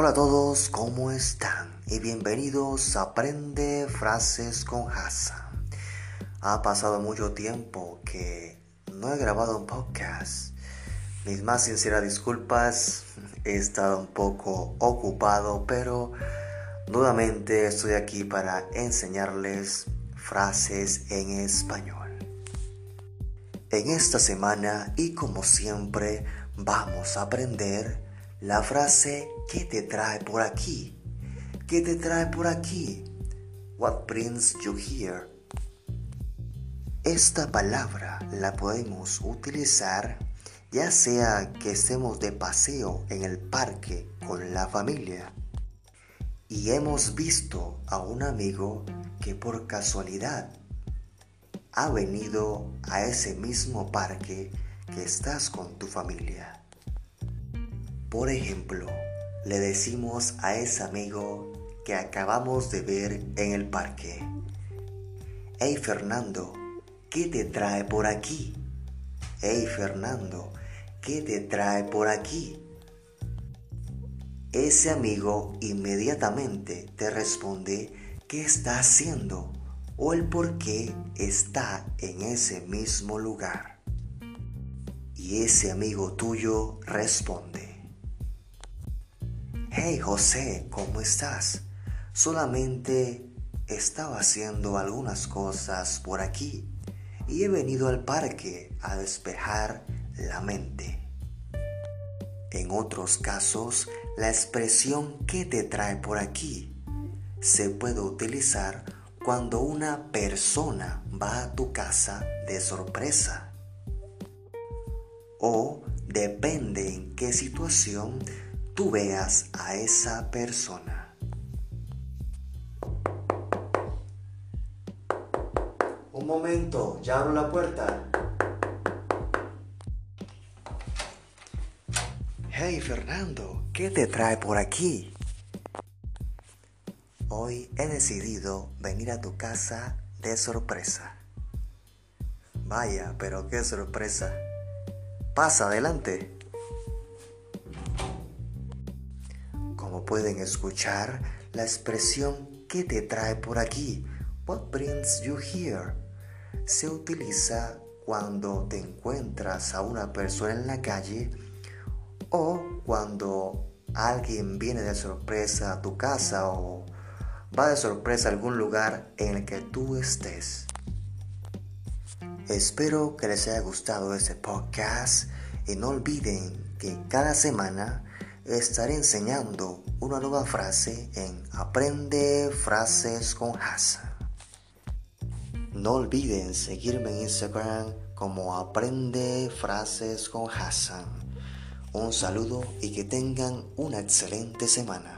Hola a todos, ¿cómo están? Y bienvenidos a Aprende Frases con Hassan. Ha pasado mucho tiempo que no he grabado un podcast. Mis más sinceras disculpas, he estado un poco ocupado, pero nuevamente estoy aquí para enseñarles frases en español. En esta semana y como siempre vamos a aprender la frase ¿qué te trae por aquí? ¿Qué te trae por aquí? What brings you here? Esta palabra la podemos utilizar ya sea que estemos de paseo en el parque con la familia y hemos visto a un amigo que por casualidad ha venido a ese mismo parque que estás con tu familia. Por ejemplo, le decimos a ese amigo que acabamos de ver en el parque, Hey Fernando, ¿qué te trae por aquí? Hey Fernando, ¿qué te trae por aquí? Ese amigo inmediatamente te responde qué está haciendo o el por qué está en ese mismo lugar. Y ese amigo tuyo responde, Hey José, ¿cómo estás? Solamente estaba haciendo algunas cosas por aquí y he venido al parque a despejar la mente. En otros casos, la expresión ¿qué te trae por aquí? se puede utilizar cuando una persona va a tu casa de sorpresa. O depende en qué situación tú veas a esa persona. Un momento, ya abro la puerta. Hey Fernando, ¿qué te trae por aquí? Hoy he decidido venir a tu casa de sorpresa. Vaya, pero qué sorpresa. Pasa adelante. Pueden escuchar la expresión ¿qué te trae por aquí? What brings you here? Se utiliza cuando te encuentras a una persona en la calle o cuando alguien viene de sorpresa a tu casa o va de sorpresa a algún lugar en el que tú estés. Espero que les haya gustado este podcast y no olviden que cada semana estaré enseñando una nueva frase en Aprende Frases con Hassan. No olviden seguirme en Instagram como Aprende Frases con Hassan. Un saludo y que tengan una excelente semana.